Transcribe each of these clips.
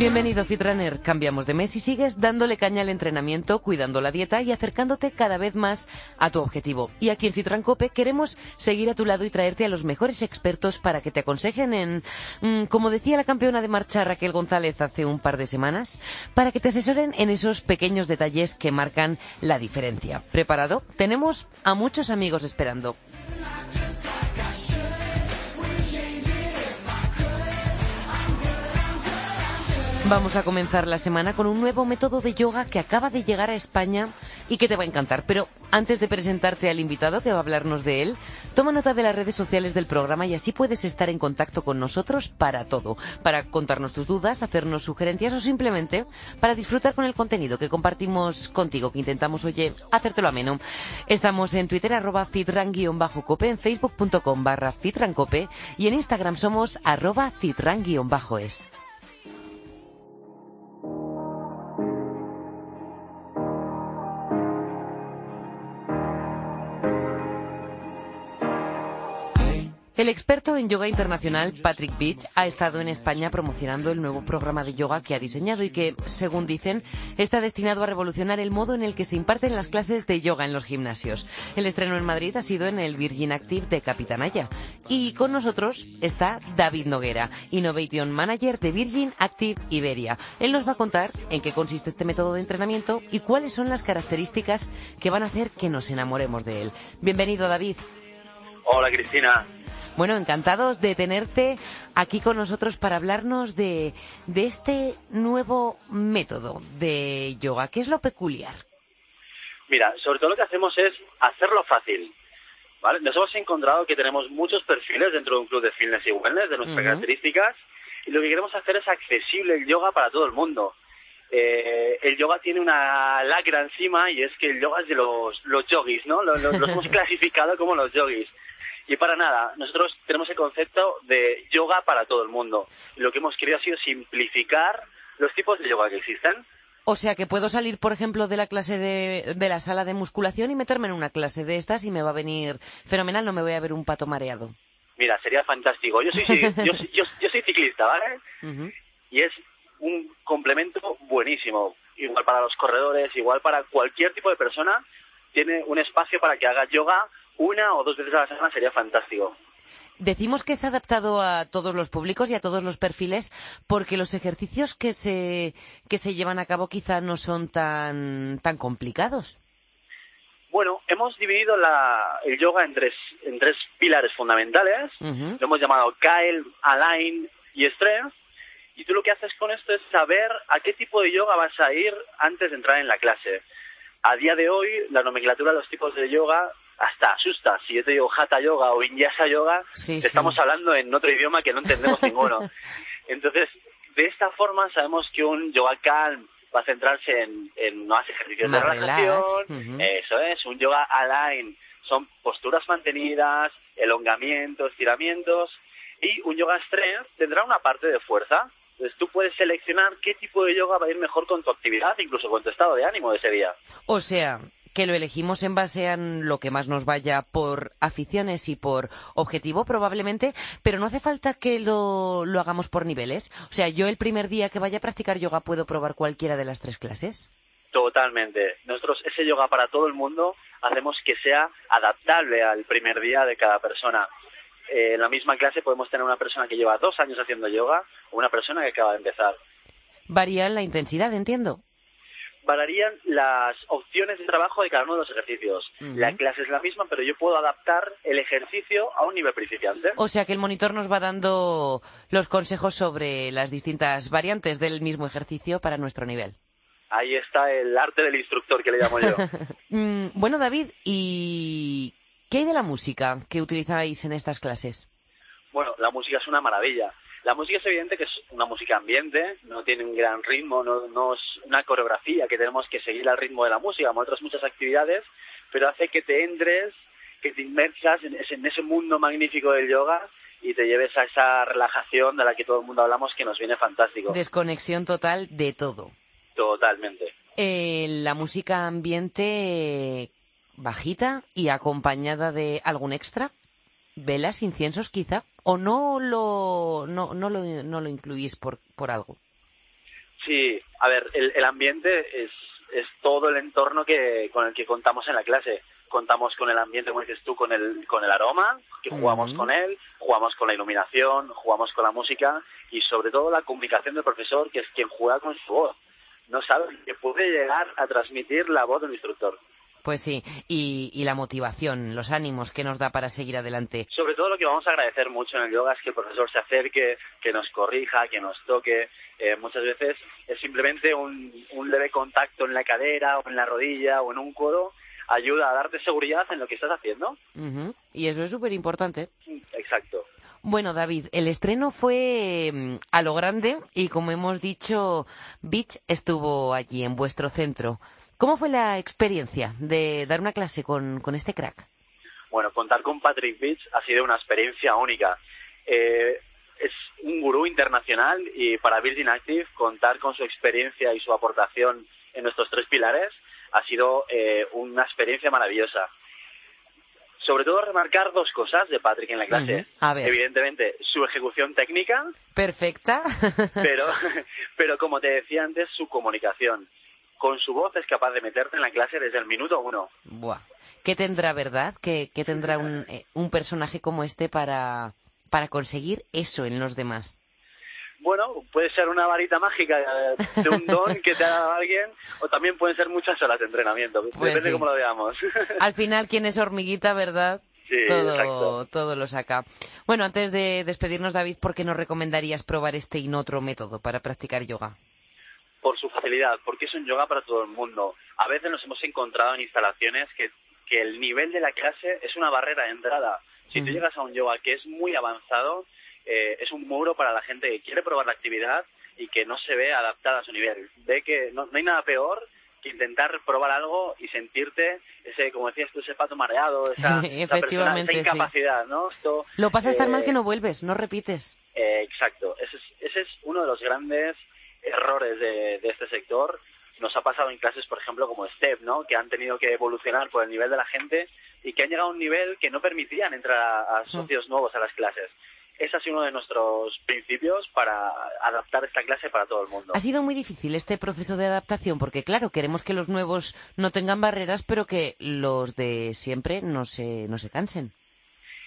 Bienvenido Fitrunner, cambiamos de mes y sigues dándole caña al entrenamiento, cuidando la dieta y acercándote cada vez más a tu objetivo. Y aquí en Fitran Cope queremos seguir a tu lado y traerte a los mejores expertos para que te aconsejen en, mm, como decía la campeona de marcha Raquel González hace un par de semanas, para que te asesoren en esos pequeños detalles que marcan la diferencia. ¿Preparado? Tenemos a muchos amigos esperando. Vamos a comenzar la semana con un nuevo método de yoga que acaba de llegar a España y que te va a encantar. Pero antes de presentarte al invitado que va a hablarnos de él, toma nota de las redes sociales del programa y así puedes estar en contacto con nosotros para todo, para contarnos tus dudas, hacernos sugerencias o simplemente para disfrutar con el contenido que compartimos contigo, que intentamos, oye, hacértelo ameno. Estamos en Twitter arroba fitran-cope, en facebook.com barra fitrancope y en Instagram somos arroba fitran-es. El experto en yoga internacional Patrick Beach ha estado en España promocionando el nuevo programa de yoga que ha diseñado y que, según dicen, está destinado a revolucionar el modo en el que se imparten las clases de yoga en los gimnasios. El estreno en Madrid ha sido en el Virgin Active de Capitanaya. Y con nosotros está David Noguera, Innovation Manager de Virgin Active Iberia. Él nos va a contar en qué consiste este método de entrenamiento y cuáles son las características que van a hacer que nos enamoremos de él. Bienvenido, David. Hola, Cristina. Bueno, encantados de tenerte aquí con nosotros para hablarnos de, de este nuevo método de yoga. ¿Qué es lo peculiar? Mira, sobre todo lo que hacemos es hacerlo fácil. ¿vale? Nos hemos encontrado que tenemos muchos perfiles dentro de un club de fitness y wellness de nuestras características y lo que queremos hacer es accesible el yoga para todo el mundo. Eh, el yoga tiene una lacra encima y es que el yoga es de los, los yogis, ¿no? Los, los hemos clasificado como los yogis. Y para nada, nosotros tenemos el concepto de yoga para todo el mundo. Lo que hemos querido ha sido simplificar los tipos de yoga que existen. O sea que puedo salir, por ejemplo, de la clase de, de la sala de musculación y meterme en una clase de estas y me va a venir fenomenal, no me voy a ver un pato mareado. Mira, sería fantástico. Yo soy, yo, yo, yo soy ciclista, ¿vale? Y es un complemento buenísimo. Igual para los corredores, igual para cualquier tipo de persona. Tiene un espacio para que haga yoga una o dos veces a la semana sería fantástico. Decimos que es adaptado a todos los públicos y a todos los perfiles porque los ejercicios que se, que se llevan a cabo quizá no son tan, tan complicados. Bueno, hemos dividido la, el yoga en tres, en tres pilares fundamentales. Lo hemos llamado Kyle, Align y Strength. Y tú lo que haces con esto es saber a qué tipo de yoga vas a ir antes de entrar en la clase. A día de hoy, la nomenclatura de los tipos de yoga hasta asusta. Si yo te digo Hatha Yoga o Vinyasa Yoga, estamos hablando en otro idioma que no entendemos ninguno. Entonces, de esta forma sabemos que un yoga calm va a centrarse en, en más ejercicios de relajación. Eso es, un yoga align son posturas mantenidas, elongamientos, estiramientos. Y un yoga strength tendrá una parte de fuerza. Entonces tú puedes seleccionar qué tipo de yoga va a ir mejor con tu actividad, incluso con tu estado de ánimo de ese día. O sea, que lo elegimos en base a lo que más nos vaya por aficiones y por objetivo probablemente, pero no hace falta que lo, lo hagamos por niveles. O sea, yo el primer día que vaya a practicar yoga puedo probar cualquiera de las tres clases. Totalmente. Nosotros ese yoga para todo el mundo hacemos que sea adaptable al primer día de cada persona. Eh, en la misma clase podemos tener una persona que lleva dos años haciendo yoga o una persona que acaba de empezar. Varía la intensidad, entiendo variarían las opciones de trabajo de cada uno de los ejercicios. La clase es la misma, pero yo puedo adaptar el ejercicio a un nivel principiante. O sea que el monitor nos va dando los consejos sobre las distintas variantes del mismo ejercicio para nuestro nivel. Ahí está el arte del instructor que le llamo yo. Mm, bueno, David, ¿y qué hay de la música que utilizáis en estas clases? Bueno, la música es una maravilla. La música es evidente que es una música ambiente, no tiene un gran ritmo, no, es una coreografía que tenemos que seguir al ritmo de la música, como otras muchas actividades, pero hace que te entres, que te inmersas en ese, mundo magnífico del yoga y te lleves a esa relajación de la que todo el mundo hablamos que nos viene fantástico. Desconexión total de todo. Totalmente. Eh, la música ambiente bajita y acompañada de algún extra, velas, inciensos quizá, o no lo, no, no lo, no lo incluís por, por algo. Sí, a ver, el, el ambiente es, es todo el entorno que, con el que contamos en la clase. Contamos con el ambiente, como dices tú, con el, con el aroma, que jugamos con él, jugamos con la iluminación, jugamos con la música y sobre todo la comunicación del profesor, que es quien juega con su voz. No sabe que puede llegar a transmitir la voz del instructor. Pues sí, y, y, la motivación, los ánimos que nos da para seguir adelante. Sobre todo lo que vamos a agradecer mucho en el yoga es que el profesor se acerque, que nos corrija, que nos toque. Eh, muchas veces es simplemente un, un leve contacto en la cadera o en la rodilla o en un codo ayuda a darte seguridad en lo que estás haciendo. Uh Y eso es súper importante. Exacto. Bueno, David, el estreno fue mm, a lo grande y como hemos dicho, Beach estuvo allí en vuestro centro. ¿Cómo fue la experiencia de dar una clase con, este crack? Bueno, contar con Patrick Beach ha sido una experiencia única. Eh, es un gurú internacional y para Virgin Active contar con su experiencia y su aportación en nuestros tres pilares ha sido eh, una experiencia maravillosa. Sobre todo remarcar dos cosas de Patrick en la clase. A ver. Evidentemente, su ejecución técnica. Perfecta. pero, pero como te decía antes, su comunicación. Con su voz es capaz de meterte en la clase desde el minuto uno. Buah. ¿Qué tendrá, verdad? ¿Qué, qué tendrá un, eh, un personaje como este para, para conseguir eso en los demás? Bueno, puede ser una varita mágica de un don que te ha dado alguien, o también pueden ser muchas horas de entrenamiento, pues depende sí. cómo lo veamos. Al final, quien es hormiguita, ¿verdad? Sí, todo, exacto. todo lo saca. Bueno, antes de despedirnos, David, ¿por qué nos recomendarías probar este y no otro método para practicar yoga? Por su facilidad, porque es un yoga para todo el mundo. A veces nos hemos encontrado en instalaciones que, que el nivel de la clase es una barrera de entrada. Si mm. tú llegas a un yoga que es muy avanzado, eh, es un muro para la gente que quiere probar la actividad y que no se ve adaptada a su nivel. Ve que no, no hay nada peor que intentar probar algo y sentirte ese, como decías tú, ese pato mareado, esa, persona, esa incapacidad, sí. ¿no? Esto, Lo pasas eh, tan mal que no vuelves, no repites. Eh, exacto. Ese es, ese es uno de los grandes errores de, de este sector. Nos ha pasado en clases, por ejemplo, como STEP, ¿no? Que han tenido que evolucionar por el nivel de la gente y que han llegado a un nivel que no permitían entrar a, a socios nuevos a las clases ese ha sido uno de nuestros principios para adaptar esta clase para todo el mundo. Ha sido muy difícil este proceso de adaptación porque, claro, queremos que los nuevos no tengan barreras, pero que los de siempre no se, no se cansen.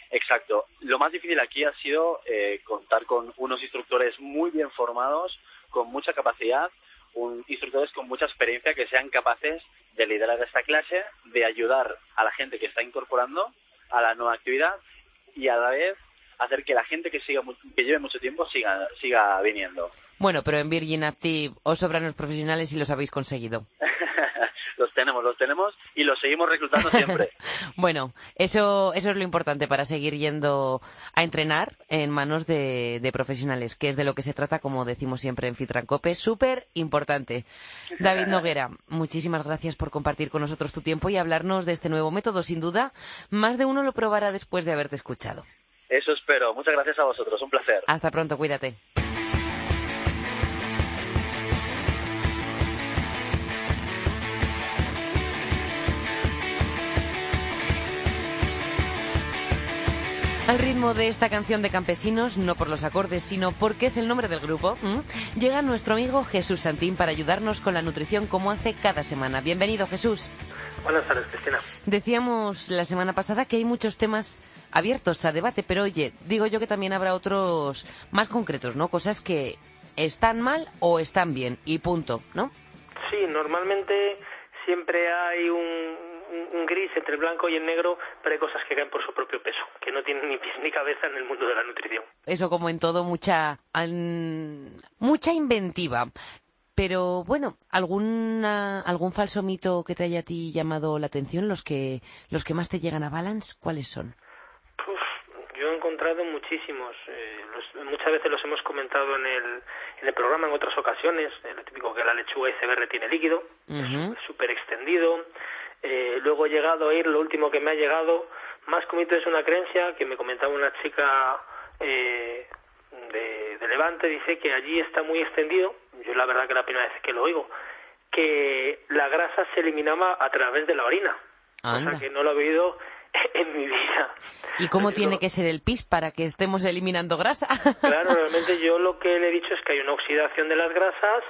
Exacto. Lo más difícil aquí ha sido eh, contar con unos instructores muy bien formados, con mucha capacidad, un, instructores con mucha experiencia que sean capaces de liderar esta clase, de ayudar a la gente que está incorporando a la nueva actividad y a la vez hacer que la gente que siga que lleve mucho tiempo siga siga viniendo. Bueno, pero en Virgin Active os sobran los profesionales y los habéis conseguido. los tenemos, los tenemos y los seguimos reclutando siempre. bueno, eso eso es lo importante para seguir yendo a entrenar en manos de, de profesionales, que es de lo que se trata, como decimos siempre en Fitrancope, súper importante. David Noguera, muchísimas gracias por compartir con nosotros tu tiempo y hablarnos de este nuevo método. Sin duda, más de uno lo probará después de haberte escuchado. Eso espero. Muchas gracias a vosotros. Un placer. Hasta pronto. Cuídate. Al ritmo de esta canción de campesinos, no por los acordes, sino porque es el nombre del grupo, llega nuestro amigo Jesús Santín para ayudarnos con la nutrición como hace cada semana. Bienvenido, Jesús. Buenas tardes, Cristina. Decíamos la semana pasada que hay muchos temas abiertos a debate, pero oye, digo yo que también habrá otros más concretos, ¿no? Cosas que están mal o están bien y punto, ¿no? Sí, normalmente siempre hay un, gris entre el blanco y el negro, pero hay cosas que caen por su propio peso, que no tienen ni pies ni cabeza en el mundo de la nutrición. Eso como en todo, mucha, mucha inventiva. Pero bueno, ¿alguna, algún falso mito que te haya a ti llamado la atención? Los que, los que más te llegan a Balance, ¿cuáles son? Encontrado muchísimos. Eh, los, muchas veces los hemos comentado en el, en el programa en otras ocasiones. Eh, lo típico que la lechuga iceberg tiene líquido, uh -huh. súper extendido. Eh, luego he llegado a ir, lo último que me ha llegado, más que mito es una creencia que me comentaba una chica eh, de, de, Levante dice que allí está muy extendido, yo la verdad que la primera vez que lo oigo, que la grasa se eliminaba a través de la orina. O sea que no lo he oído en mi vida. ¿Y cómo tiene que ser el pis para que estemos eliminando grasa? claro, realmente yo lo que le he dicho es que hay una oxidación de las grasas,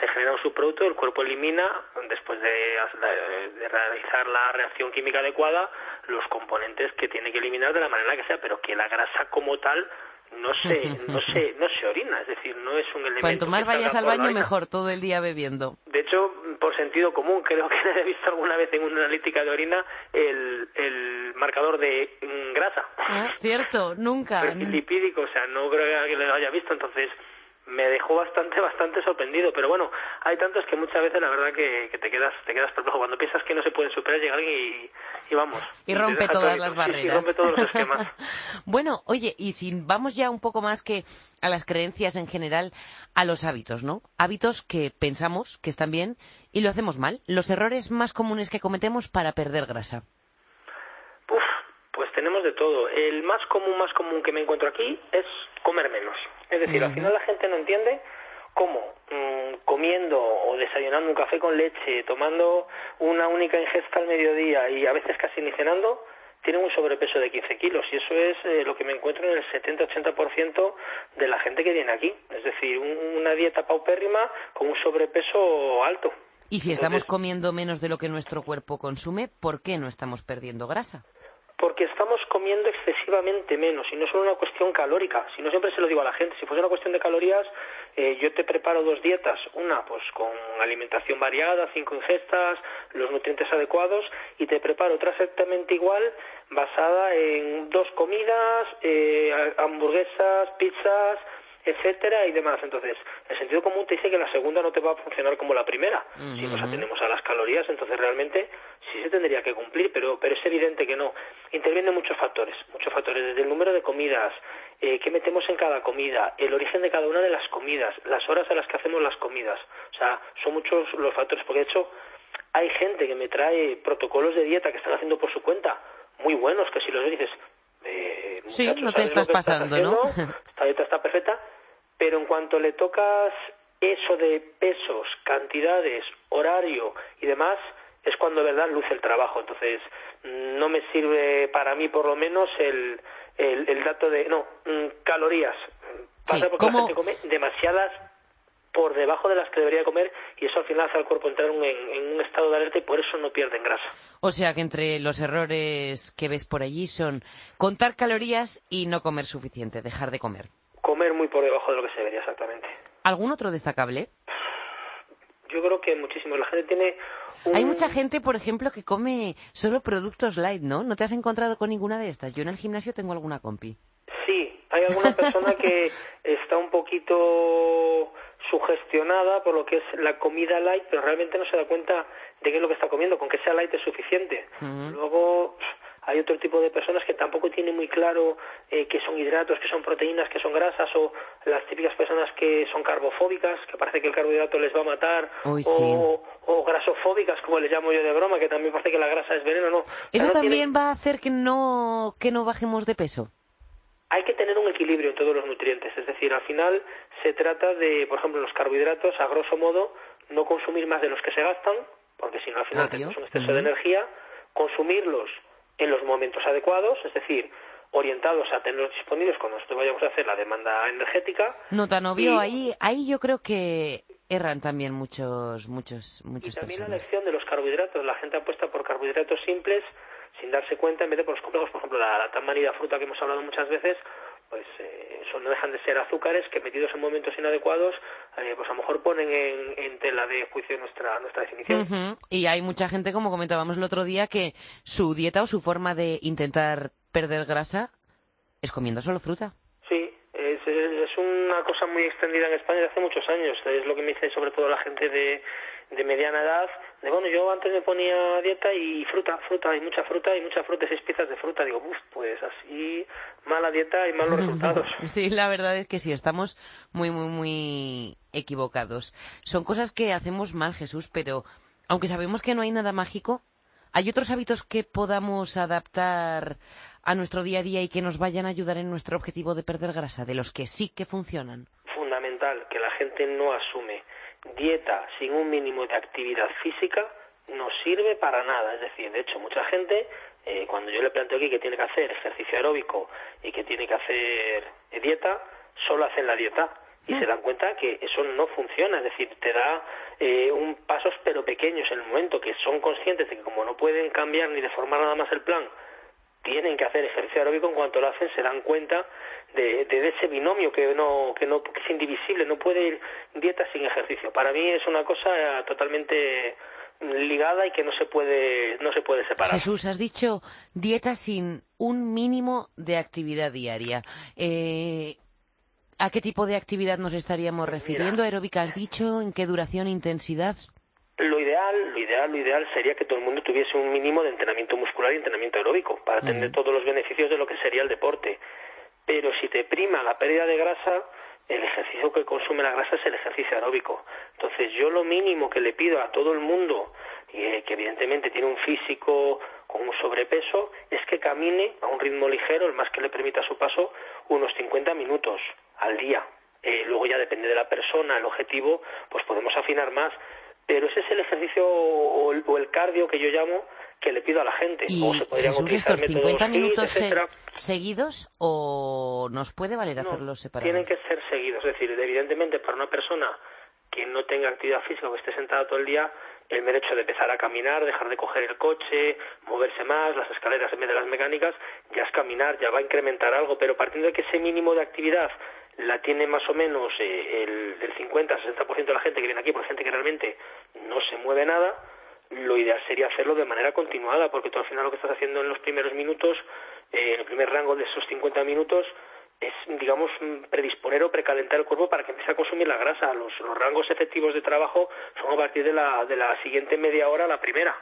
se genera un subproducto, el cuerpo elimina, después de, de, realizar la reacción química adecuada, los componentes que tiene que eliminar de la manera que sea, pero que la grasa como tal no se, no se, no se orina, es decir, no es un elemento. Cuanto más vayas al baño, mejor, todo el día bebiendo. De hecho, por sentido común, creo que he visto alguna vez en una analítica de orina el, el marcador de mm, grasa. Ah, cierto, nunca. Lipídico, o sea, no creo que lo haya visto, entonces me dejó bastante bastante sorprendido. Pero bueno hay tantos que muchas veces la verdad que, te quedas te quedas perplejo. Cuando piensas que no se pueden superar llega alguien y, vamos. Y rompe todas las barreras y rompe todos los esquemas. Bueno oye y si vamos ya un poco más que a las creencias en general a los hábitos no hábitos que pensamos que están bien y lo hacemos mal. Los errores más comunes que cometemos para perder grasa tenemos de todo el más común más común que me encuentro aquí es comer menos es decir, al final la gente no entiende cómo mm, comiendo o desayunando un café con leche, tomando una única ingesta al mediodía y a veces casi ni cenando, tienen un sobrepeso de 15 kilos y eso es eh, lo que me encuentro en el 70-80% de la gente que viene aquí. Es decir, una dieta paupérrima con un sobrepeso alto. Y si estamos comiendo menos de lo que nuestro cuerpo consume, ¿por qué no estamos perdiendo grasa? Porque estamos comiendo excesivamente menos y no es solo una cuestión calórica, si no siempre se lo digo a la gente, si fuese una cuestión de calorías, eh, yo te preparo dos dietas, una pues con alimentación variada, cinco ingestas, los nutrientes adecuados y te preparo otra exactamente igual basada en dos comidas, eh, hamburguesas, pizzas, etcétera y demás. Entonces, el sentido común te dice que la segunda no te va a funcionar como la primera. Si nos atendemos a las calorías, entonces realmente sí se tendría que cumplir, pero, pero es evidente que no. Intervienen muchos factores, muchos factores, desde el número de comidas, eh, qué metemos en cada comida, el origen de cada una de las comidas, las horas a las que hacemos las comidas. O sea, son muchos los factores, porque de hecho hay gente que me trae protocolos de dieta que están haciendo por su cuenta, muy buenos, que si los dices, eh, sí, no te estás pasando, ¿no? Esta dieta está perfecta, pero en cuanto le tocas eso de pesos, cantidades, horario y demás, es cuando de verdad luce el trabajo. Entonces, no me sirve para mí, por lo menos, el, el, dato de, no, mm, calorías. Pasa porque la gente come demasiadas por debajo de las que debería comer y eso al final hace al cuerpo entrar en, en, un estado de alerta y por eso no pierden grasa. O sea que entre los errores que ves por allí son contar calorías y no comer suficiente, dejar de comer comer muy por debajo de lo que se debería exactamente. ¿Algún otro destacable? Yo creo que muchísimo. La gente tiene. Hay mucha gente, por ejemplo, que come solo productos light, ¿no? ¿No te has encontrado con ninguna de estas? Yo en el gimnasio tengo alguna compi. Sí, hay alguna persona que está un poquito sugestionada por lo que es la comida light, pero realmente no se da cuenta de qué es lo que está comiendo. Con que sea light es suficiente. Luego hay otro tipo de personas que tampoco tienen muy claro eh, qué son hidratos, qué son proteínas, qué son grasas, o las típicas personas que son carbofóbicas, que parece que el carbohidrato les va a matar, o, o, grasofóbicas, como les llamo yo de broma, que también parece que la grasa es veneno, ¿no? ¿Eso también va a hacer que no, que no bajemos de peso? Hay que tener un equilibrio en todos los nutrientes, es decir, al final se trata de, por ejemplo, los carbohidratos, a grosso modo, no consumir más de los que se gastan, porque si no al final tenemos un exceso de energía, consumirlos en los momentos adecuados, es decir, orientados a tenerlos disponibles cuando nosotros vayamos a hacer la demanda energética. No tan obvio, ahí, ahí yo creo que erran también muchos, muchos, muchos. Y también la elección de los carbohidratos. La gente apuesta por carbohidratos simples sin darse cuenta en vez de por los complejos. Por ejemplo, la, la tan manida fruta que hemos hablado muchas veces, pues eh, eso no dejan de ser azúcares que metidos en momentos inadecuados, eh, pues a lo mejor ponen en, tela de juicio nuestra, nuestra definición. Y hay mucha gente, como comentábamos el otro día, que su dieta o su forma de intentar perder grasa es comiendo solo fruta. Sí, es, es una cosa muy extendida en España desde hace muchos años. Es lo que me dice sobre todo la gente de de mediana edad, de bueno, yo antes me ponía dieta y fruta, fruta, y mucha fruta, y muchas frutas, seis piezas de fruta. Digo, pues así, mala dieta y malos resultados. sí, la verdad es que sí, estamos muy, muy, muy equivocados. Son cosas que hacemos mal, Jesús, pero aunque sabemos que no hay nada mágico, ¿Hay otros hábitos que podamos adaptar a nuestro día a día y que nos vayan a ayudar en nuestro objetivo de perder grasa, de los que sí que funcionan? Fundamental, que la gente no asume. Dieta sin un mínimo de actividad física no sirve para nada. Es decir, de hecho, mucha gente, eh, cuando yo le planteo aquí que tiene que hacer ejercicio aeróbico y que tiene que hacer dieta, solo hacen la dieta y se dan cuenta que eso no funciona, es decir, te da eh, un pasos pero pequeños en el momento que son conscientes de que como no pueden cambiar ni deformar nada más el plan, tienen que hacer ejercicio aeróbico en cuanto lo hacen se dan cuenta de, de ese binomio que no que no que es indivisible, no puede ir dieta sin ejercicio. Para mí es una cosa totalmente ligada y que no se puede no se puede separar. Jesús, has dicho dieta sin un mínimo de actividad diaria. Eh, ¿A qué tipo de actividad nos estaríamos refiriendo? ¿Aeróbica has dicho? ¿En qué duración, intensidad? Lo ideal, lo ideal, lo ideal sería que todo el mundo tuviese un mínimo de entrenamiento muscular y entrenamiento aeróbico para tener todos los beneficios de lo que sería el deporte. Pero si te prima la pérdida de grasa, el ejercicio que consume la grasa es el ejercicio aeróbico. Entonces yo lo mínimo que le pido a todo el mundo, y eh, que evidentemente tiene un físico con un sobrepeso, es que camine a un ritmo ligero, el más que le permita su paso, unos 50 minutos al día. Eh, luego ya depende de la persona, el objetivo, pues podemos afinar más. Pero ese es el ejercicio o el, cardio que yo llamo que le pido a la gente. ¿Y se Jesús, estos 50 minutos seguidos o nos puede valer hacerlos separados? Tienen que ser seguidos. Es decir, evidentemente para una persona que no tenga actividad física o que esté sentada todo el día, el mero hecho de empezar a caminar, dejar de coger el coche, moverse más, las escaleras en vez de las mecánicas, ya es caminar, ya va a incrementar algo, pero partiendo de que ese mínimo de actividad la tiene más o menos eh, el, el 50-60% de la gente que viene aquí, por gente que realmente no se mueve nada, lo ideal sería hacerlo de manera continuada, porque tú al final lo que estás haciendo en los primeros minutos, eh, en el primer rango de esos 50 minutos, es, digamos, predisponer o precalentar el cuerpo para que empiece a consumir la grasa. Los, los rangos efectivos de trabajo son a partir de la, de la siguiente media hora a la primera.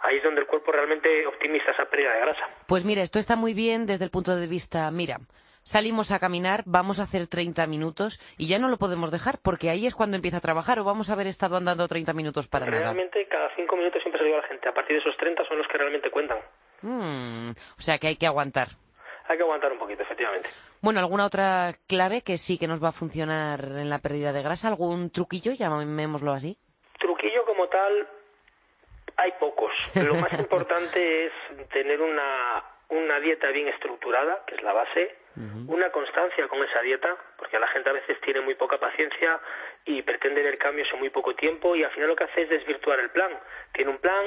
Ahí es donde el cuerpo realmente optimiza esa pérdida de grasa. Pues mira, esto está muy bien desde el punto de vista, mira, salimos a caminar, vamos a hacer 30 minutos y ya no lo podemos dejar porque ahí es cuando empieza a trabajar o vamos a haber estado andando 30 minutos para nada. Realmente cada 5 minutos siempre se digo a la gente, a partir de esos 30 son los que realmente cuentan. Mm, o sea que hay que aguantar. Hay que aguantar un poquito, efectivamente. Bueno, ¿alguna otra clave que sí que nos va a funcionar en la pérdida de grasa? ¿Algún truquillo, llamémoslo así? Truquillo como tal, hay pocos. Lo más importante es tener una, una dieta bien estructurada, que es la base, una constancia con esa dieta, porque la gente a veces tiene muy poca paciencia y pretende ver cambios en muy poco tiempo y al final lo que hace es desvirtuar el plan. Tiene un plan,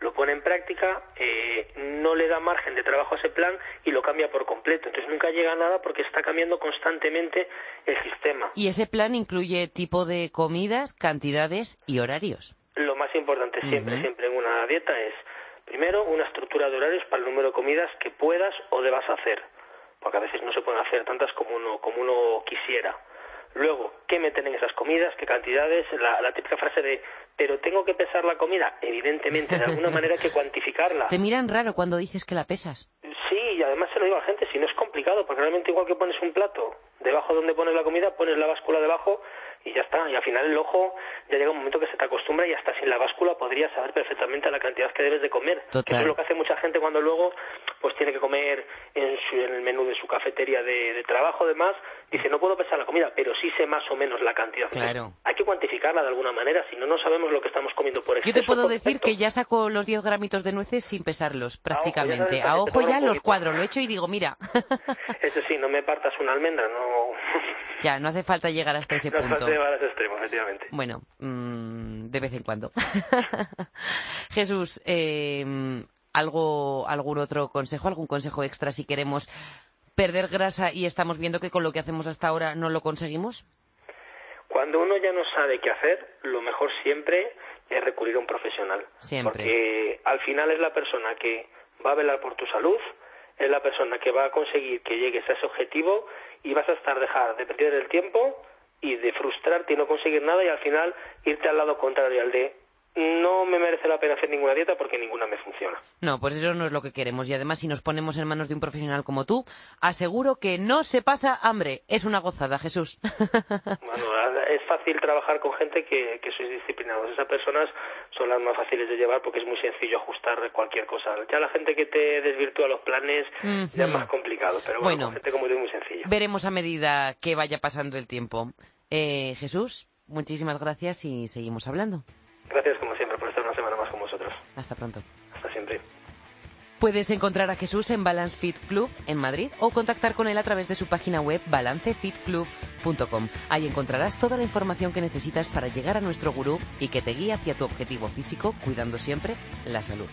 lo pone en práctica, eh, no le da margen de trabajo a ese plan y lo cambia por completo. Entonces nunca llega a nada porque está cambiando constantemente el sistema. ¿Y ese plan incluye tipo de comidas, cantidades y horarios? Lo más importante siempre, siempre en una dieta es, primero, una estructura de horarios para el número de comidas que puedas o debas hacer porque a veces no se pueden hacer tantas como uno, como uno quisiera. Luego, ¿qué meten en esas comidas? ¿Qué cantidades? La, la típica frase de, pero tengo que pesar la comida. Evidentemente, de alguna manera hay que cuantificarla. Te miran raro cuando dices que la pesas. Sí, y además se lo digo a la gente, si no es complicado, porque realmente igual que pones un plato debajo donde pones la comida, pones la báscula debajo y ya está. Y al final el ojo ya llega un momento que se te acostumbra y hasta sin la báscula podrías saber perfectamente la cantidad que debes de comer. Eso es lo que hace mucha gente cuando luego pues tiene que comer en, el menú de su cafetería de, trabajo, además, dice no puedo pesar la comida, pero sí sé más o menos la cantidad. Claro. hay que cuantificarla de alguna manera, si no, no sabemos lo que estamos comiendo por exceso. Yo te puedo decir que ya saco los 10 gramitos de nueces sin pesarlos, prácticamente. A ojo ya, los cuadro, lo he hecho y digo, mira. Eso sí, no me partas una almendra, no... Ya, no hace falta llegar hasta ese punto. No falta llegar a ese extremo, efectivamente. Bueno, mm, de vez en cuando. Jesús, eh, ¿algo, ¿algún otro consejo, algún consejo extra si queremos perder grasa y estamos viendo que con lo que hacemos hasta ahora no lo conseguimos? Cuando uno ya no sabe qué hacer, lo mejor siempre es recurrir a un profesional. Siempre. Porque al final es la persona que va a velar por tu salud, es la persona que va a conseguir que llegues a ese objetivo y vas a estar dejar de perder el tiempo y de frustrarte y no conseguir nada y al final irte al lado contrario, al de no me merece la pena hacer ninguna dieta porque ninguna me funciona. No, pues eso no es lo que queremos. Y además, si nos ponemos en manos de un profesional como tú, aseguro que no se pasa hambre. Es una gozada, Jesús. Bueno, es fácil trabajar con gente que, que sois disciplinados. Esas personas son las más fáciles de llevar porque es muy sencillo ajustar cualquier cosa. Ya la gente que te desvirtúa los planes ya es más complicado, pero bueno, gente como tú es muy sencillo. Veremos a medida que vaya pasando el tiempo. Eh, Jesús, muchísimas gracias y seguimos hablando. Gracias como siempre por estar una semana más con vosotros. Hasta pronto. Hasta siempre. Puedes encontrar a Jesús en Balance Fit Club en Madrid o contactar con él a través de su página web balancefitclub.com. Ahí encontrarás toda la información que necesitas para llegar a nuestro gurú y que te guíe hacia tu objetivo físico, cuidando siempre la salud.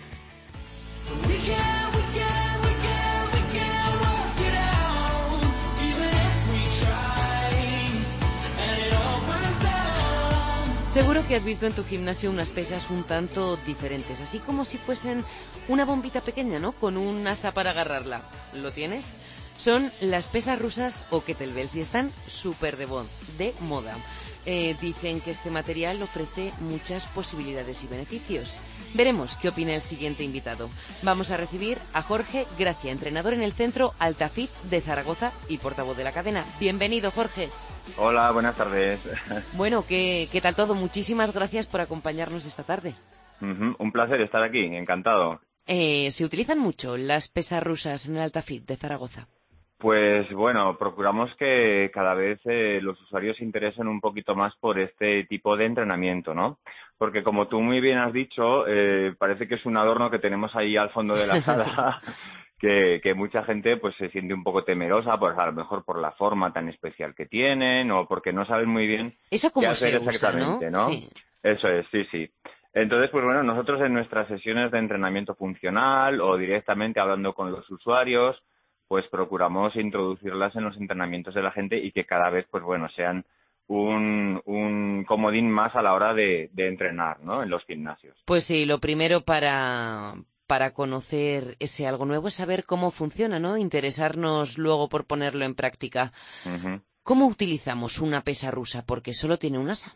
Seguro que has visto en tu gimnasio unas pesas un tanto diferentes, así como si fuesen una bombita pequeña, ¿no? Con un asa para agarrarla. ¿Lo tienes? Son las pesas rusas o kettlebells y están súper de, de moda. Eh, dicen que este material ofrece muchas posibilidades y beneficios. Veremos qué opina el siguiente invitado. Vamos a recibir a Jorge Gracia, entrenador en el centro Altafit de Zaragoza y portavoz de la cadena. Bienvenido, Jorge. Hola, buenas tardes. Bueno, ¿qué, qué tal todo? Muchísimas gracias por acompañarnos esta tarde. Un placer estar aquí, encantado. Eh, ¿Se utilizan mucho las pesas rusas en el Altafit de Zaragoza? Pues bueno, procuramos que cada vez eh, los usuarios se interesen un poquito más por este tipo de entrenamiento, ¿no? Porque como tú muy bien has dicho, eh, parece que es un adorno que tenemos ahí al fondo de la sala que, mucha gente pues se siente un poco temerosa, pues a lo mejor por la forma tan especial que tienen o porque no saben muy bien Eso qué hacer exactamente, ¿no? Eso es, sí, sí. Entonces, pues bueno, nosotros en nuestras sesiones de entrenamiento funcional o directamente hablando con los usuarios, pues procuramos introducirlas en los entrenamientos de la gente y que cada vez, pues bueno, sean un, un comodín más a la hora de, de entrenar, ¿no? En los gimnasios. Pues sí, lo primero para, para conocer ese algo nuevo es saber cómo funciona, ¿no? Interesarnos luego por ponerlo en práctica. ¿Cómo utilizamos una pesa rusa? Porque solo tiene un asa.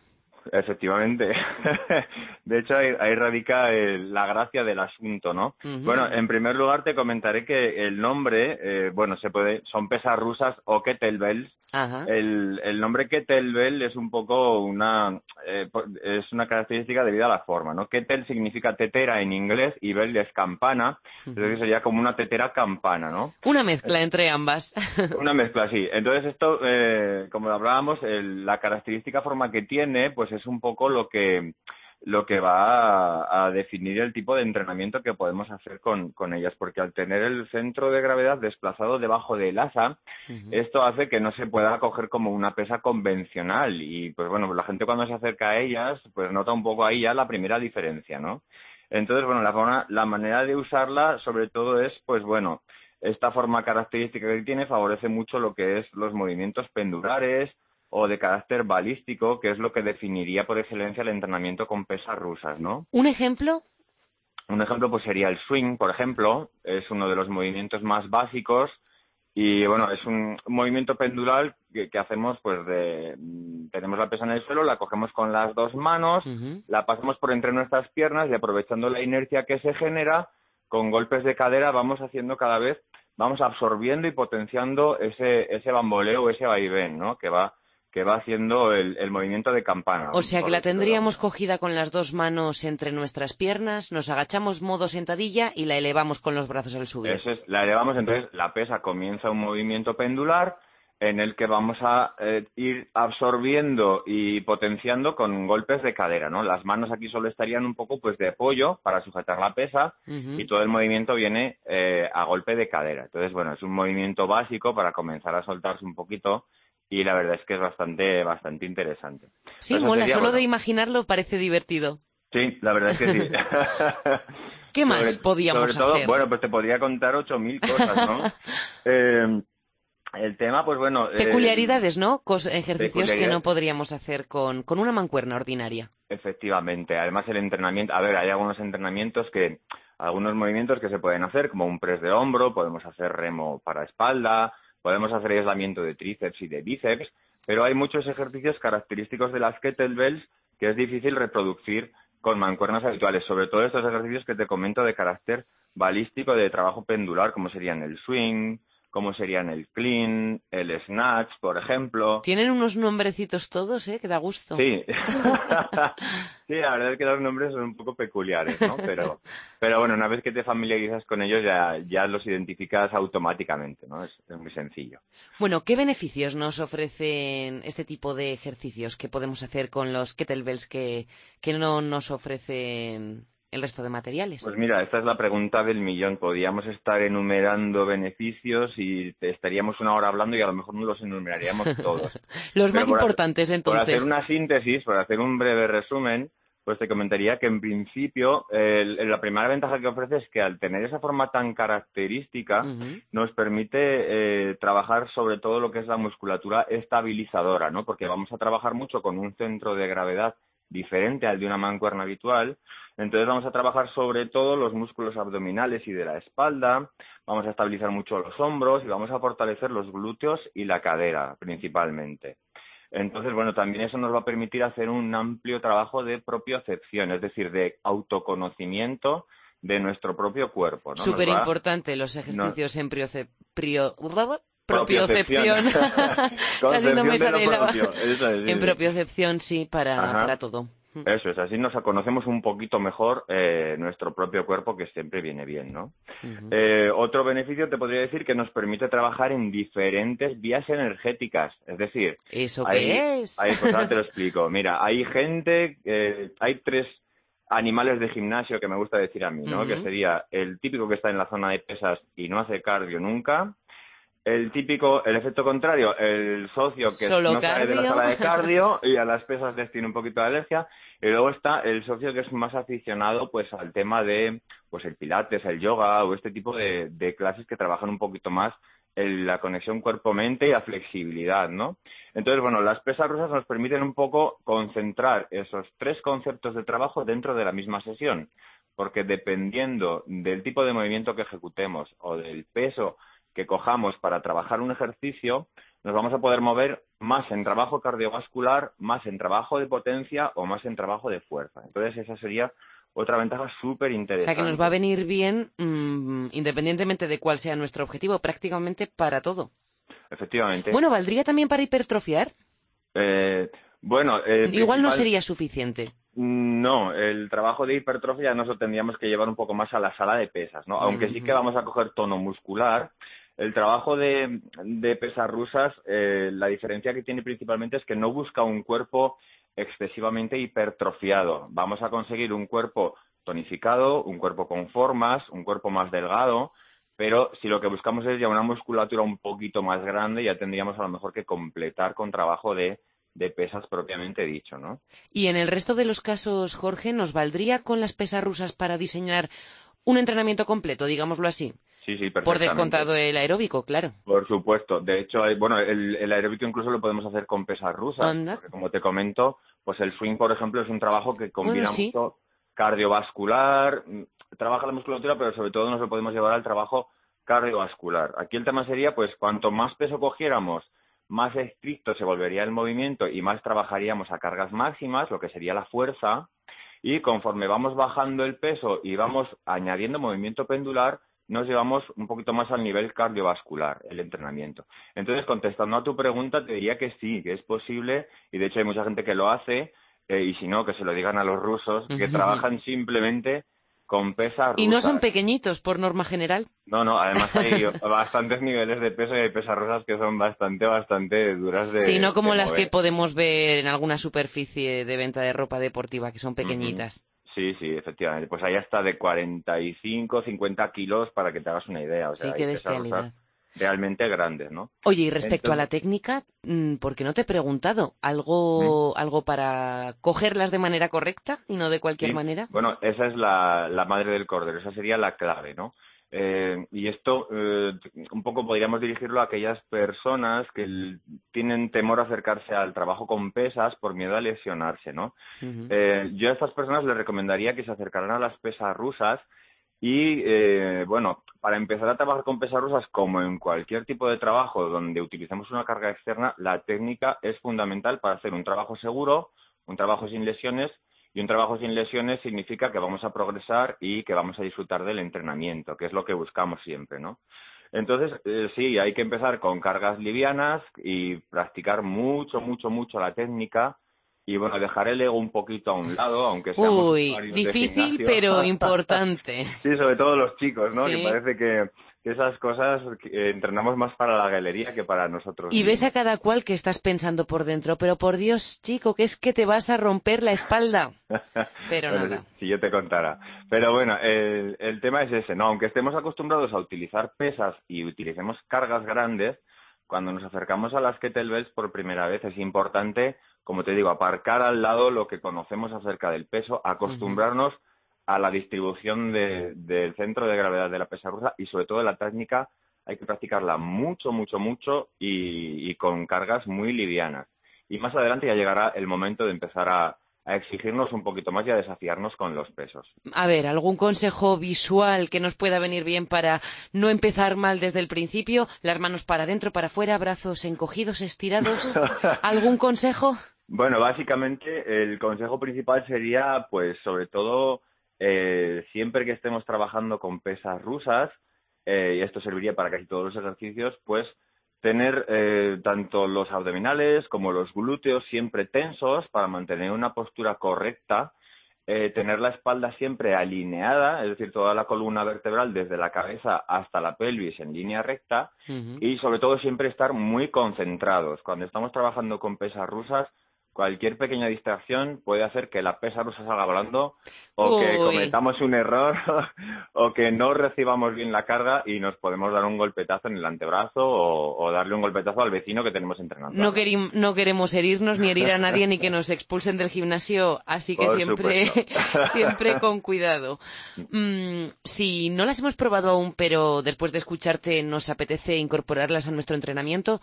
Efectivamente. de hecho, ahí, radica la gracia del asunto, ¿no? Bueno, en primer lugar te comentaré que el nombre, eh, bueno, se puede, son pesas rusas o kettlebells, el, el, nombre kettlebell es un poco una eh, es una característica debido a la forma, ¿no? Kettle significa tetera en inglés y bell es campana, entonces sería como una tetera campana, ¿no? Una mezcla entre ambas. una mezcla, sí. Entonces esto, eh, como hablábamos, la característica forma que tiene, pues es un poco lo que lo que va a, definir el tipo de entrenamiento que podemos hacer con, ellas, porque al tener el centro de gravedad desplazado debajo del asa, esto hace que no se pueda coger como una pesa convencional y pues bueno, la gente cuando se acerca a ellas, pues nota un poco ahí ya la primera diferencia, ¿no? Entonces, bueno, la, la manera de usarla sobre todo es, pues bueno, esta forma característica que tiene favorece mucho lo que es los movimientos pendulares, o de carácter balístico, que es lo que definiría por excelencia el entrenamiento con pesas rusas, ¿no? ¿Un ejemplo? Un ejemplo pues sería el swing, por ejemplo, es uno de los movimientos más básicos y bueno, es un movimiento pendular que, hacemos pues de tenemos la pesa en el suelo, la cogemos con las dos manos, la pasamos por entre nuestras piernas y aprovechando la inercia que se genera, con golpes de cadera vamos haciendo cada vez vamos absorbiendo y potenciando ese ese bamboleo, ese vaivén, ¿no? que va que va haciendo el, movimiento de campana. O sea que la tendríamos cogida con las dos manos entre nuestras piernas, nos agachamos modo sentadilla y la elevamos con los brazos al subir. Eso es, la elevamos, entonces la pesa comienza un movimiento pendular en el que vamos a eh, ir absorbiendo y potenciando con golpes de cadera, ¿no? Las manos aquí solo estarían un poco pues de apoyo para sujetar la pesa y todo el movimiento viene eh, a golpe de cadera. Entonces, bueno, es un movimiento básico para comenzar a soltarse un poquito y la verdad es que es bastante, bastante interesante. Sí, mola, solo de imaginarlo parece divertido. Sí, la verdad es que sí. ¿Qué más podíamos sobre todo, Bueno, pues te podría contar 8.000 cosas, ¿no? eh, el tema, pues bueno... Eh, Peculiaridades, ¿no? ejercicios que no podríamos hacer con, con una mancuerna ordinaria. Efectivamente. Además, el entrenamiento... A ver, hay algunos entrenamientos que... Algunos movimientos que se pueden hacer, como un press de hombro, podemos hacer remo para espalda, podemos hacer aislamiento de tríceps y de bíceps, pero hay muchos ejercicios característicos de las kettlebells que es difícil reproducir con mancuernas habituales, sobre todo estos ejercicios que te comento de carácter balístico de trabajo pendular, como serían el swing, como serían el clean, el snatch, por ejemplo. Tienen unos nombrecitos todos, ¿eh? Que da gusto. Sí. sí, la verdad es que los nombres son un poco peculiares, ¿no? Pero, pero bueno, una vez que te familiarizas con ellos ya, ya los identificas automáticamente, ¿no? Es, es muy sencillo. Bueno, ¿qué beneficios nos ofrecen este tipo de ejercicios que podemos hacer con los kettlebells que, que no nos ofrecen el resto de materiales? Pues mira, esta es la pregunta del millón. Podríamos estar enumerando beneficios y estaríamos una hora hablando y a lo mejor no los enumeraríamos todos. los más importantes, entonces. Por hacer una síntesis, por hacer un breve resumen, pues te comentaría que en principio la primera ventaja que ofrece es que al tener esa forma tan característica nos permite eh, trabajar sobre todo lo que es la musculatura estabilizadora, ¿no? Porque vamos a trabajar mucho con un centro de gravedad diferente al de una mancuerna habitual. Entonces vamos a trabajar sobre todo los músculos abdominales y de la espalda, vamos a estabilizar mucho los hombros y vamos a fortalecer los glúteos y la cadera principalmente. Entonces, bueno, también eso nos va a permitir hacer un amplio trabajo de propiocepción, es decir, de autoconocimiento de nuestro propio cuerpo. ¿no? Súper importante los ejercicios en propiocepción. Casi no me sale la... En propiocepción, sí, para, todo. Eso es, así nos conocemos un poquito mejor eh, nuestro propio cuerpo, que siempre viene bien, ¿no? eh, otro beneficio te podría decir que nos permite trabajar en diferentes vías energéticas, es decir... ¿Eso qué es? Ahí, pues ahora te lo explico. Mira, hay gente, eh, hay tres animales de gimnasio que me gusta decir a mí, ¿no? Que sería el típico que está en la zona de pesas y no hace cardio nunca, el típico, el efecto contrario, el socio que no sale de la sala de cardio y a las pesas les tiene un poquito de alergia. Y luego está el socio que es más aficionado pues al tema de pues el pilates, el yoga o este tipo de, clases que trabajan un poquito más en la conexión cuerpo-mente y la flexibilidad, ¿no? Entonces, bueno, las pesas rusas nos permiten un poco concentrar esos tres conceptos de trabajo dentro de la misma sesión, porque dependiendo del tipo de movimiento que ejecutemos o del peso que cojamos para trabajar un ejercicio, nos vamos a poder mover más en trabajo cardiovascular, más en trabajo de potencia o más en trabajo de fuerza. Entonces, esa sería otra ventaja súper interesante. O sea, que nos va a venir bien, mm, independientemente de cuál sea nuestro objetivo, prácticamente para todo. Efectivamente. Bueno, ¿valdría también para hipertrofiar? Eh, bueno, eh, igual no sería suficiente. No, el trabajo de hipertrofia nos lo tendríamos que llevar un poco más a la sala de pesas, ¿no? Aunque sí que vamos a coger tono muscular, el trabajo de, pesas rusas, eh, la diferencia que tiene principalmente es que no busca un cuerpo excesivamente hipertrofiado. Vamos a conseguir un cuerpo tonificado, un cuerpo con formas, un cuerpo más delgado, pero si lo que buscamos es ya una musculatura un poquito más grande, ya tendríamos a lo mejor que completar con trabajo de, de pesas propiamente dicho, ¿no? Y en el resto de los casos, Jorge, ¿nos valdría con las pesas rusas para diseñar un entrenamiento completo, digámoslo así? Sí, sí, Por descontado el aeróbico, claro. Por supuesto. De hecho, bueno, el, aeróbico incluso lo podemos hacer con pesas rusas. como te comento, pues el swing, por ejemplo, es un trabajo que combina mucho cardiovascular, mm, trabaja la musculatura, pero sobre todo nos lo podemos llevar al trabajo cardiovascular. Aquí el tema sería, pues, cuanto más peso cogiéramos, más estricto se volvería el movimiento y más trabajaríamos a cargas máximas, lo que sería la fuerza, y conforme vamos bajando el peso y vamos añadiendo movimiento pendular, nos llevamos un poquito más al nivel cardiovascular, el entrenamiento. Entonces, contestando a tu pregunta, te diría que sí, que es posible, y de hecho hay mucha gente que lo hace, eh, y si no, que se lo digan a los rusos, que trabajan simplemente con pesas ¿Y no son pequeñitos por norma general? No, no, además hay bastantes niveles de peso y hay pesas rusas que son bastante, bastante duras de Sí, no como las que podemos ver en alguna superficie de venta de ropa deportiva, que son pequeñitas. Sí, sí, efectivamente. Pues ahí hasta de 45, 50 kilos para que te hagas una idea. O sea, sí, qué bestialidad. Realmente grandes, ¿no? Oye, y respecto a la técnica, mm, porque no te he preguntado, ¿algo, algo para cogerlas de manera correcta y no de cualquier manera? Bueno, esa es la, la madre del cordero, esa sería la clave, ¿no? Eh, y esto eh, un poco podríamos dirigirlo a aquellas personas que tienen temor a acercarse al trabajo con pesas por miedo a lesionarse, ¿no? eh, yo a estas personas les recomendaría que se acercaran a las pesas rusas y, eh, bueno, para empezar a trabajar con pesas rusas, como en cualquier tipo de trabajo donde utilicemos una carga externa, la técnica es fundamental para hacer un trabajo seguro, un trabajo sin lesiones y un trabajo sin lesiones significa que vamos a progresar y que vamos a disfrutar del entrenamiento, que es lo que buscamos siempre, ¿no? Entonces, eh, sí, hay que empezar con cargas livianas y practicar mucho, mucho, mucho la técnica y bueno, dejar el ego un poquito a un lado, aunque sea Uy, difícil pero importante. sí, sobre todo los chicos, ¿no? Que parece que, esas cosas entrenamos más para la galería que para nosotros. Y ves a cada cual que estás pensando por dentro, pero por Dios, chico, que es que te vas a romper la espalda. Pero nada. Si, yo te contara. Pero bueno, el, el tema es ese, ¿no? Aunque estemos acostumbrados a utilizar pesas y utilicemos cargas grandes, cuando nos acercamos a las kettlebells por primera vez es importante como te digo, aparcar al lado lo que conocemos acerca del peso, acostumbrarnos a la distribución del centro de gravedad de la pesa rusa y sobre todo la técnica hay que practicarla mucho, mucho, mucho y, con cargas muy livianas. Y más adelante ya llegará el momento de empezar a, a exigirnos un poquito más y a desafiarnos con los pesos. A ver, ¿algún consejo visual que nos pueda venir bien para no empezar mal desde el principio? Las manos para adentro, para afuera, brazos encogidos, estirados. ¿Algún consejo? Bueno, básicamente el consejo principal sería, pues, sobre todo, eh, siempre que estemos trabajando con pesas rusas, eh, y esto serviría para casi todos los ejercicios, pues tener eh, tanto los abdominales como los glúteos siempre tensos para mantener una postura correcta, tener la espalda siempre alineada, es decir, toda la columna vertebral desde la cabeza hasta la pelvis en línea recta y sobre todo siempre estar muy concentrados. Cuando estamos trabajando con pesas rusas, cualquier pequeña distracción puede hacer que la pesa rusa salga volando o que cometamos un error o que no recibamos bien la carga y nos podemos dar un golpetazo en el antebrazo o, darle un golpetazo al vecino que tenemos entrenando. No, no queremos herirnos ni herir a nadie ni que nos expulsen del gimnasio, así que siempre, siempre con cuidado. Mm, si no las hemos probado aún, pero después de escucharte nos apetece incorporarlas a nuestro entrenamiento,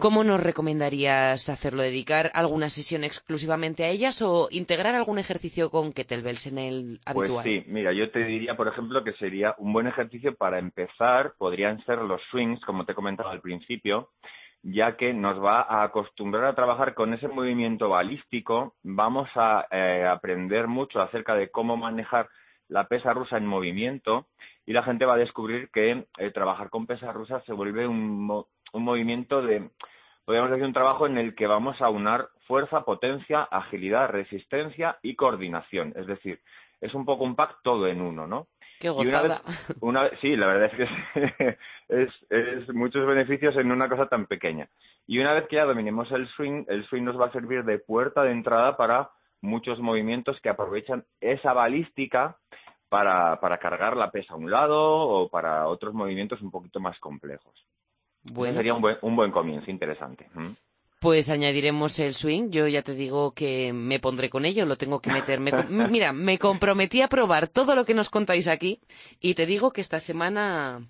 ¿cómo nos recomendarías hacerlo? ¿Dedicar algunas sesión exclusivamente a ellas o integrar algún ejercicio con kettlebells en el pues habitual? Pues sí, mira, yo te diría, por ejemplo, que sería un buen ejercicio para empezar, podrían ser los swings, como te he comentado al principio, ya que nos va a acostumbrar a trabajar con ese movimiento balístico, vamos a eh, aprender mucho acerca de cómo manejar la pesa rusa en movimiento y la gente va a descubrir que eh, trabajar con pesa rusa se vuelve un, un movimiento de podríamos decir un trabajo en el que vamos a unar fuerza, potencia, agilidad, resistencia y coordinación. Es decir, es un poco un pack todo en uno, ¿no? Qué gozada. Una sí, la verdad es que es, es, muchos beneficios en una cosa tan pequeña. Y una vez que ya dominemos el swing, el swing nos va a servir de puerta de entrada para muchos movimientos que aprovechan esa balística para, para cargar la pesa a un lado o para otros movimientos un poquito más complejos. Bueno. Sería un buen, un buen comienzo, interesante. Pues añadiremos el swing. Yo ya te digo que me pondré con ello, lo tengo que meter. mira, me comprometí a probar todo lo que nos contáis aquí y te digo que esta semana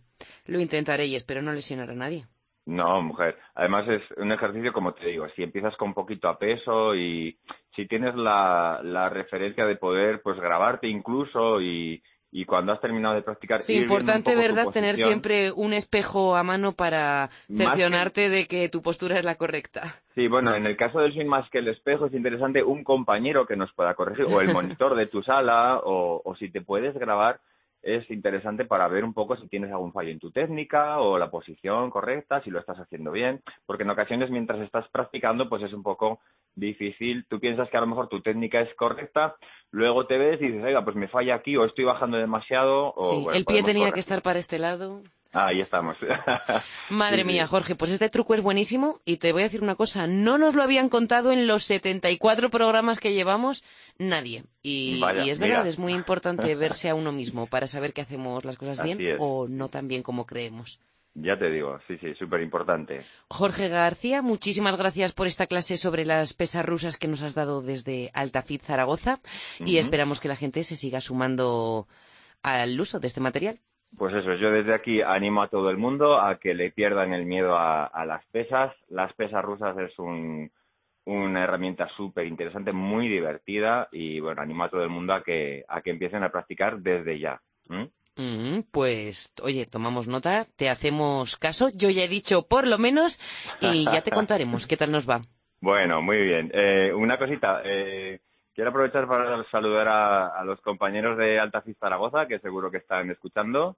lo intentaré y espero no lesionar a nadie. No, mujer. Además es un ejercicio, como te digo, si empiezas con poquito a peso y si tienes la, la referencia de poder pues grabarte incluso y, y cuando has terminado de practicar. Sí, importante, ¿verdad? Tener siempre un espejo a mano para cercionarte de que tu postura es la correcta. Sí, bueno, en el caso del swing más que el espejo es interesante un compañero que nos pueda corregir, o el monitor de tu sala, o, o si te puedes grabar es interesante para ver un poco si tienes algún fallo en tu técnica o la posición correcta, si lo estás haciendo bien, porque en ocasiones mientras estás practicando pues es un poco difícil, tú piensas que a lo mejor tu técnica es correcta, luego te ves y dices, oiga, pues me falla aquí o estoy bajando demasiado o... el pie tenía que estar para este lado. Ah, ahí estamos. Madre mía, Jorge, pues este truco es buenísimo y te voy a decir una cosa, no nos lo habían contado en los 74 programas que llevamos nadie. Y, es verdad, es muy importante verse a uno mismo para saber que hacemos las cosas bien o no tan bien como creemos. Ya te digo, sí, sí, súper importante. Jorge García, muchísimas gracias por esta clase sobre las pesas rusas que nos has dado desde Altafit Zaragoza y esperamos que la gente se siga sumando al uso de este material. Pues eso, yo desde aquí animo a todo el mundo a que le pierdan el miedo a, las pesas. Las pesas rusas es una herramienta súper interesante, muy divertida y bueno, animo a todo el mundo a que, a que empiecen a practicar desde ya. Pues, oye, tomamos nota, te hacemos caso. Yo ya he dicho por lo menos y ya te contaremos qué tal nos va. Bueno, muy bien. Eh, una cosita, eh, quiero aprovechar para saludar a, los compañeros de Alta Zaragoza, que seguro que están escuchando,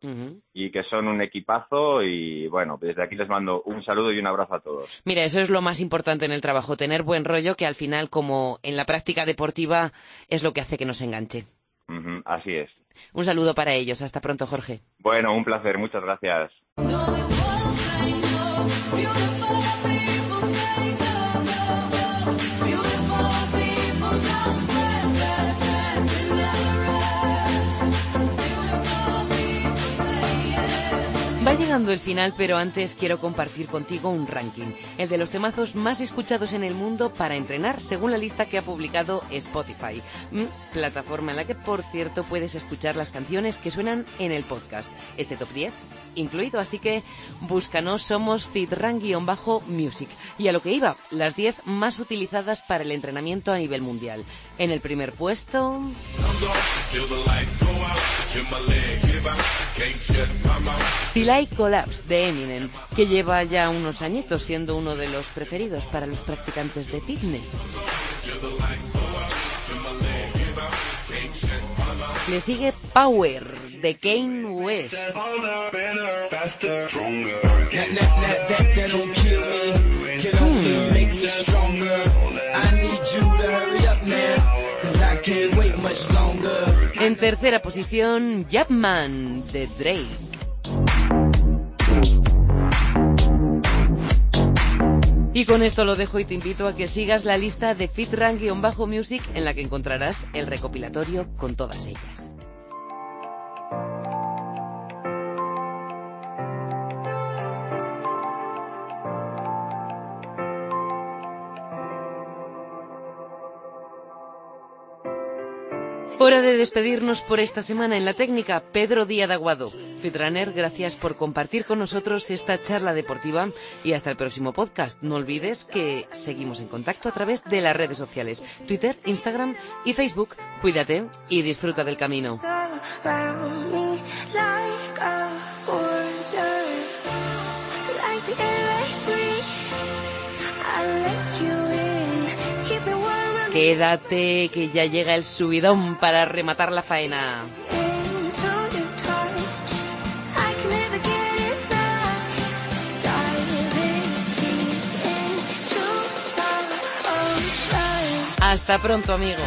y que son un equipazo. Y bueno, desde aquí les mando un saludo y un abrazo a todos. Mira, eso es lo más importante en el trabajo, tener buen rollo, que al final, como en la práctica deportiva, es lo que hace que nos enganche. así es. Un saludo para ellos. Hasta pronto, Jorge. Bueno, un placer. Muchas gracias. Llegando el final, pero antes quiero compartir contigo un ranking, el de los temazos más escuchados en el mundo para entrenar, según la lista que ha publicado Spotify, mm, plataforma en la que, por cierto, puedes escuchar las canciones que suenan en el podcast. Este top 10 incluido, así que búscanos, somos bajo music Y a lo que iba, las 10 más utilizadas para el entrenamiento a nivel mundial. En el primer puesto... Tilai Collapse de Eminem, que lleva ya unos añitos siendo uno de los preferidos para los practicantes de fitness. Le sigue Power de Kane West. En tercera posición, Japman de Drake. Y con esto lo dejo y te invito a que sigas la lista de FitRank-Music en la que encontrarás el recopilatorio con todas ellas. Hora de despedirnos por esta semana en la técnica. Pedro Díaz Aguado. Fitrunner, gracias por compartir con nosotros esta charla deportiva y hasta el próximo podcast. No olvides que seguimos en contacto a través de las redes sociales, Twitter, Instagram y Facebook. Cuídate y disfruta del camino. Quédate, que ya llega el subidón para rematar la faena. Hasta pronto, amigo.